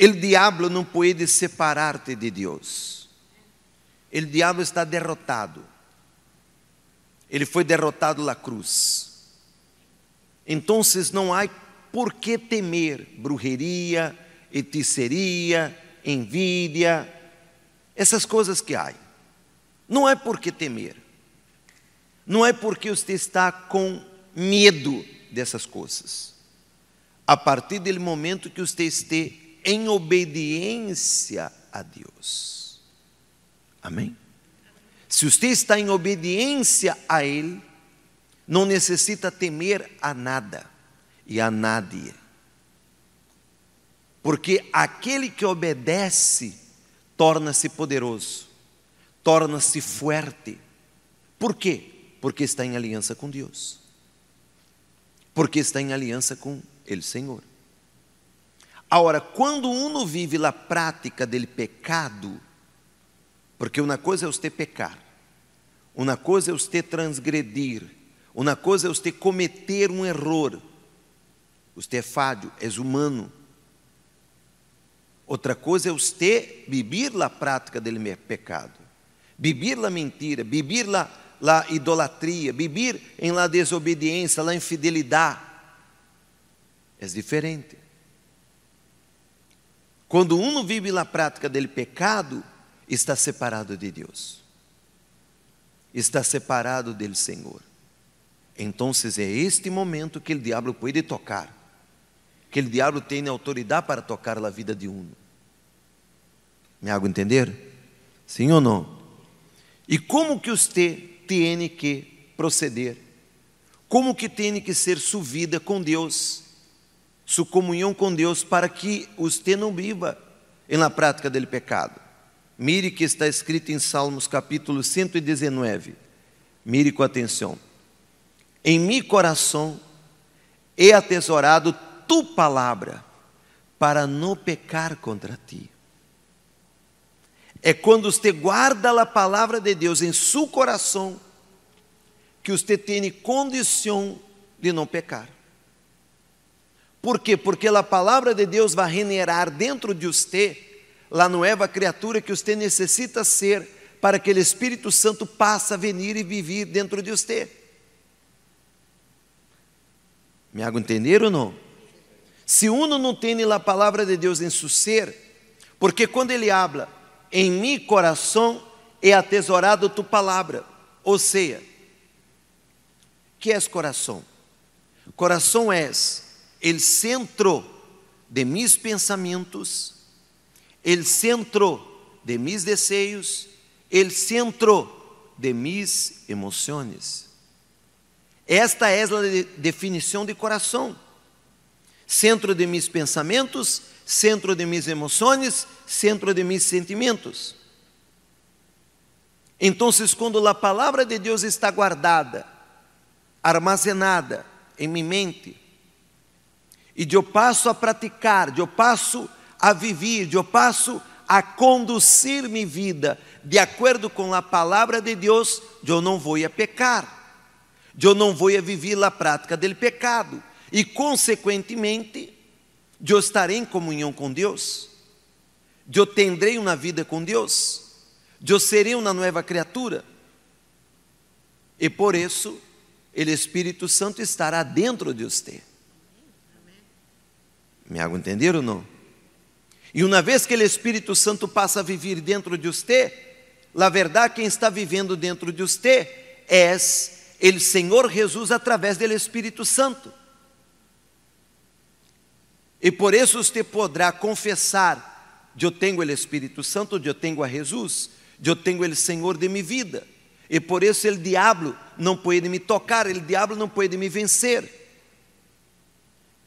O diabo não pode separar-te de Deus. O diabo está derrotado. Ele foi derrotado na cruz. Então não há por que temer brujeria, hechiceria, envidia, essas coisas que há. Não é por que temer. Não é porque você está com medo dessas coisas. A partir do momento que você esteja em obediência a Deus. Amém? Se você está em obediência a Ele, não necessita temer a nada e a nadie. Porque aquele que obedece torna-se poderoso, torna-se forte. Por quê? Porque está em aliança com Deus. Porque está em aliança com Ele, Senhor. Agora, quando uno vive a prática dele pecado, porque uma coisa é você pecar, uma coisa é você transgredir, uma coisa é você cometer um erro. Você é falho, é humano. Outra coisa é você viver a prática dele pecado, viver a mentira, viver a la idolatria, vivir em la desobediência, la infidelidade. É diferente. Quando um vive na prática dele pecado, está separado de Deus. Está separado dele Senhor. Então, é este momento que o diabo pode tocar. Que o diabo tem autoridade para tocar a vida de um. Me hago entender? Sim ou não? E como que você tem que proceder? Como que tem que ser sua vida com Deus? Sua comunhão com Deus para que você não viva na prática dele pecado. Mire que está escrito em Salmos capítulo 119. Mire com atenção. Em mi coração é atesorado tu palavra para não pecar contra ti. É quando você guarda a palavra de Deus em seu coração que você tem condição de não pecar. Por quê? Porque a palavra de Deus vai generar dentro de você a nova criatura que você necessita ser para que o Espírito Santo passe a venir e viver dentro de você. Me hago entender ou não? Se uno não tem a palavra de Deus em seu ser, porque quando ele habla, em mi coração é atesorado tu palavra. Ou seja, que é coração? Coração é o centro de mis pensamentos, o centro de mis desejos, o centro de mis emoções. Esta é a definição de coração. Centro de mis pensamentos, centro de mis emoções, centro de mis sentimentos. Então, quando a palavra de Deus está guardada, armazenada em minha mente, e eu passo a praticar, eu passo a viver, eu passo a conduzir minha vida de acordo com a palavra de Deus, eu não vou a pecar, eu não vou a viver a prática do pecado, e consequentemente, eu estarei em comunhão com Deus, eu tendrei uma vida com Deus, eu serei uma nova criatura, e por isso, o Espírito Santo estará dentro de você. Me hago entender ou não? E uma vez que o Espírito Santo passa a viver dentro de você, na verdade, quem está vivendo dentro de você é o Senhor Jesus através do Espírito Santo. E por isso você poderá confessar: Eu tenho o Espírito Santo, eu tenho a Jesus, eu tenho o Senhor de minha vida. E por isso o diabo não pode me tocar, o diabo não pode me vencer.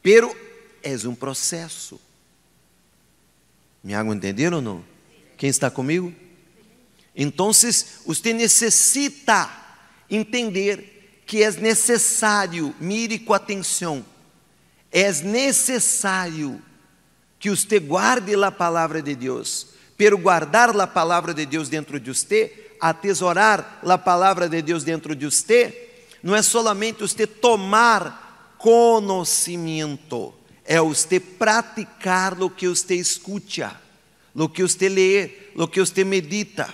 Pero é um processo. Me hago entender ou não? Quem está comigo? Então, você necessita entender que é necessário, mire com atenção, é necessário que você guarde a palavra de Deus, pero guardar a palavra de Deus dentro de você, atesorar a palavra de Deus dentro de você, não é solamente você tomar conhecimento, é você praticar o que você escuta, o que você lê, o que você medita.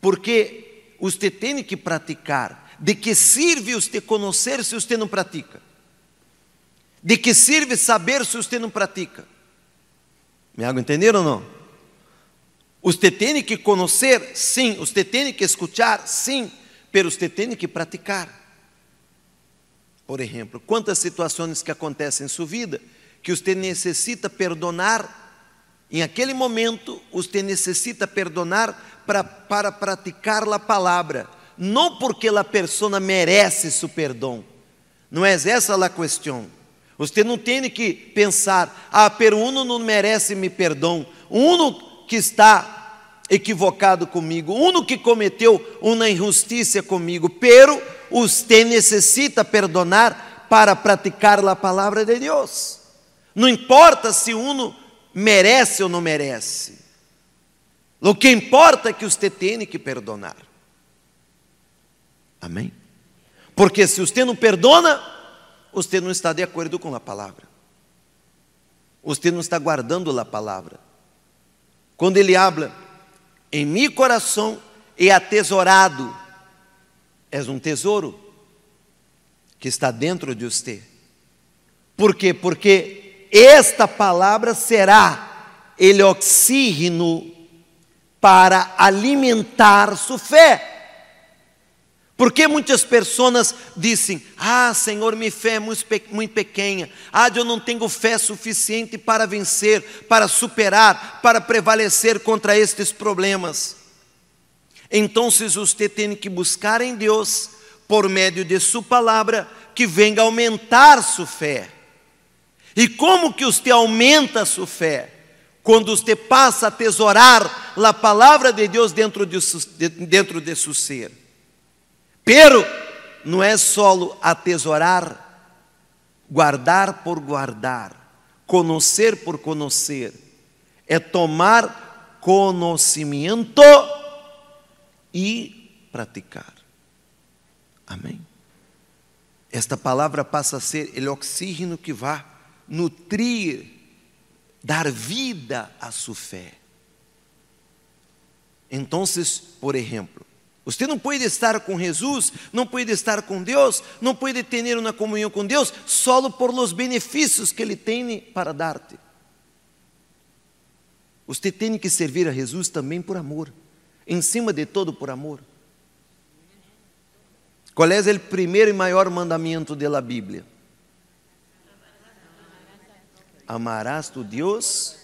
Porque você tem que praticar. De que serve você conhecer se você não pratica? De que serve saber se você não pratica? Me hago entender ou não? Você tem que conhecer, sim. Você tem que escutar, sim. Pero você tem que praticar. Por exemplo, quantas situações que acontecem em sua vida que você necessita perdonar, em aquele momento, você necessita perdonar para, para praticar a palavra, não porque a pessoa merece seu perdão. Não é essa a questão. Você não tem que pensar, ah, pero uno não merece me perdão. Uno que está equivocado comigo, uno que cometeu uma injustiça comigo, pero você necessita perdonar para praticar a palavra de Deus. Não importa se uno merece ou não merece. O que importa é que você tem que perdonar. Amém? Porque se você não perdona, você não está de acordo com a palavra. Você não está guardando a palavra. Quando ele habla, em meu coração é atesourado. És um tesouro que está dentro de você. Por quê? Porque esta palavra será ele oxígeno para alimentar sua fé. Porque muitas pessoas dizem: Ah, Senhor, minha fé é muito, pequena. Ah, eu não tenho fé suficiente para vencer, para superar, para prevalecer contra estes problemas. Então, você tem que buscar em Deus, por meio de Sua palavra, que venha aumentar sua fé. E como que você aumenta sua fé? Quando você passa a tesourar a palavra de Deus dentro de, dentro de seu ser. Pero não é só atesourar, guardar por guardar, conhecer por conhecer, é tomar conhecimento e praticar. Amém? Esta palavra passa a ser o oxígeno que vai nutrir, dar vida à sua fé. Então, por exemplo, você não pode estar com Jesus, não pode estar com Deus, não pode ter uma comunhão com Deus só por los benefícios que Ele tem para dar-te. Você tem que servir a Jesus também por amor, em cima de todo por amor. Qual é o primeiro e maior mandamento da Bíblia? Amarás tu Deus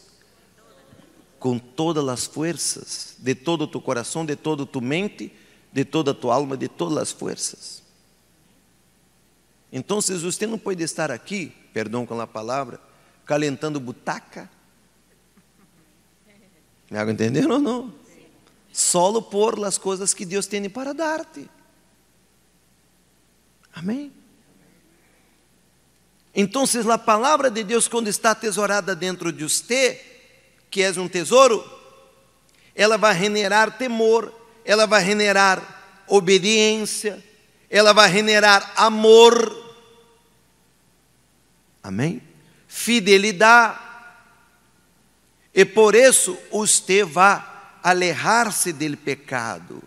com todas as forças, de todo tu coração, de todo tu mente de toda a tua alma, de todas as forças. Então, você não pode estar aqui, perdão com a palavra, calentando butaca. Me hago entender ou não? Solo por as coisas que Deus tem para dar-te. Amém? Então, a palavra de Deus, quando está tesourada dentro de você, que é um tesouro, ela vai generar temor, ela vai generar obediência, ela vai generar amor. Amém? Fidelidade. E por isso você vai alejar-se do pecado.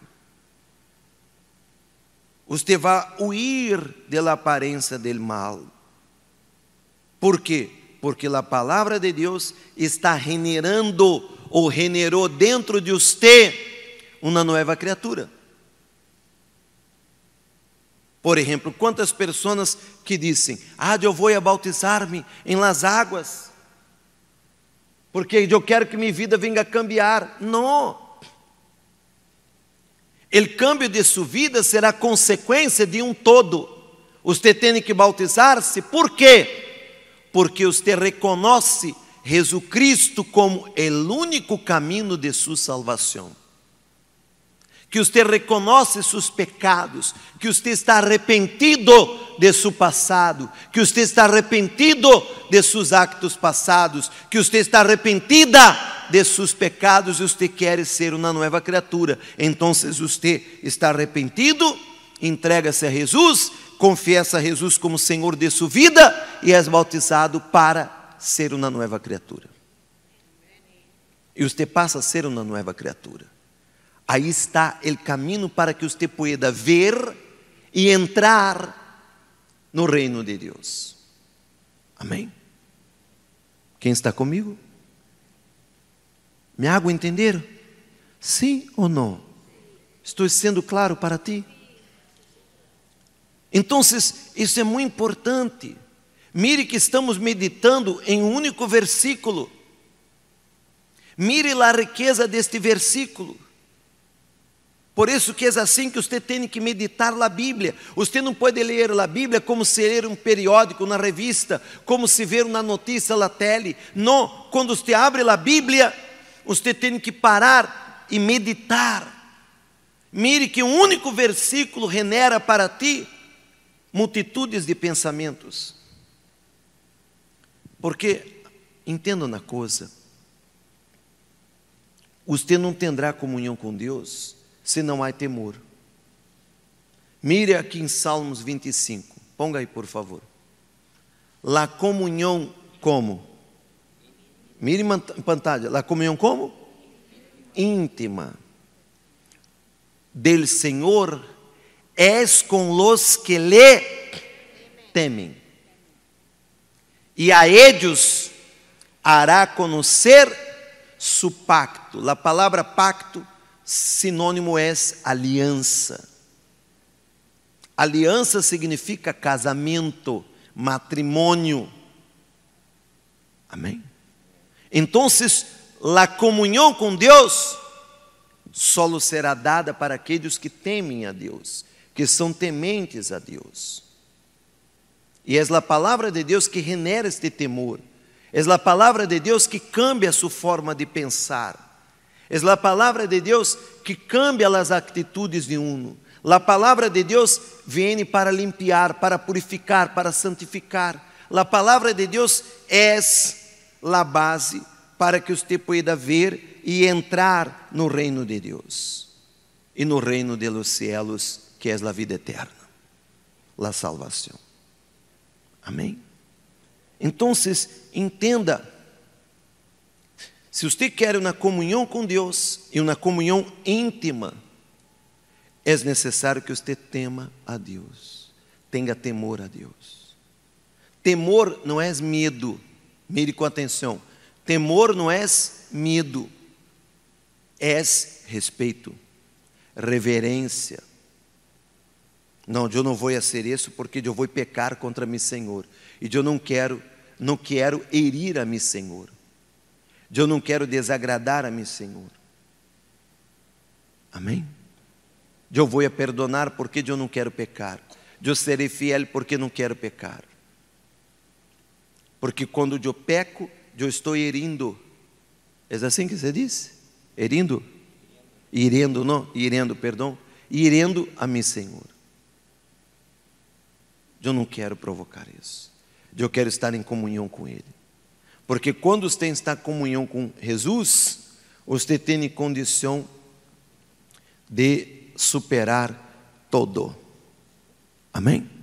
Você vai huir da aparência do mal. Por quê? Porque a palavra de Deus está generando ou generou dentro de você uma nova criatura. Por exemplo, quantas pessoas que dizem: Ah, eu vou bautizar-me em las águas, porque eu quero que minha vida venha a cambiar. Não. O cambio de sua vida será consequência de um todo. Você tem que bautizar-se, por quê? Porque você reconhece Jesus Cristo como o único caminho de sua salvação que você reconhece seus pecados, que você está arrependido de seu passado, que você está arrependido de seus actos passados, que você está arrependida de seus pecados e você quer ser uma nova criatura. Então, você está arrependido, entrega-se a Jesus confiessa a Jesus como Senhor de sua vida e és bautizado para ser uma nova criatura. E você passa a ser uma nova criatura. Aí está o caminho para que você pueda ver e entrar no reino de Deus. Amém? Quem está comigo? Me hago entender? Sim ou não? Estou sendo claro para ti? Então, isso é muito importante. Mire que estamos meditando em um único versículo. Mire a riqueza deste versículo. Por isso que é assim que você tem que meditar a Bíblia. Você não pode ler a Bíblia como se ler um periódico na revista, como se ver uma notícia na tele. Não, quando você abre a Bíblia, você tem que parar e meditar. Mire que um único versículo genera para ti multitudes de pensamentos. Porque, entenda uma coisa, você não terá comunhão com Deus se não há temor. Mire aqui em Salmos 25, ponga aí por favor. La comunhão como? Mire em pantalla, la comunhão como? Íntima del Senhor es com los que lhe temem. E a ellos hará conhecer su pacto. A palavra pacto sinônimo é aliança. Aliança significa casamento, matrimônio. Amém? Então, a comunhão com Deus solo será dada para aqueles que temem a Deus, que são tementes a Deus. E é a palavra de Deus que genera este temor. É a palavra de Deus que cambia sua forma de pensar. É a palavra de Deus que cambia as atitudes de uno. A palavra de Deus vem para limpiar, para purificar, para santificar. A palavra de Deus é a base para que você pueda ver e entrar no reino de Deus e no reino de los cielos, que é a vida eterna, a salvação. Amém? Então, entenda se você quer uma comunhão com Deus e uma comunhão íntima, é necessário que você tema a Deus, tenha temor a Deus. Temor não é medo, mire com atenção. Temor não é medo, é respeito, reverência. Não, eu não vou fazer isso porque eu vou pecar contra meu Senhor e eu não quero, não quero herir a meu Senhor. Eu não quero desagradar a meu Senhor. Amém? Eu vou a perdonar porque eu não quero pecar. Eu serei fiel porque não quero pecar. Porque quando eu peco, eu estou herindo. É assim que se diz? Herindo? Irendo, não? Irendo, perdão. Irendo a meu Senhor. Eu não quero provocar isso. Eu quero estar em comunhão com Ele. Porque quando você está em comunhão com Jesus, você tem condição de superar todo. Amém?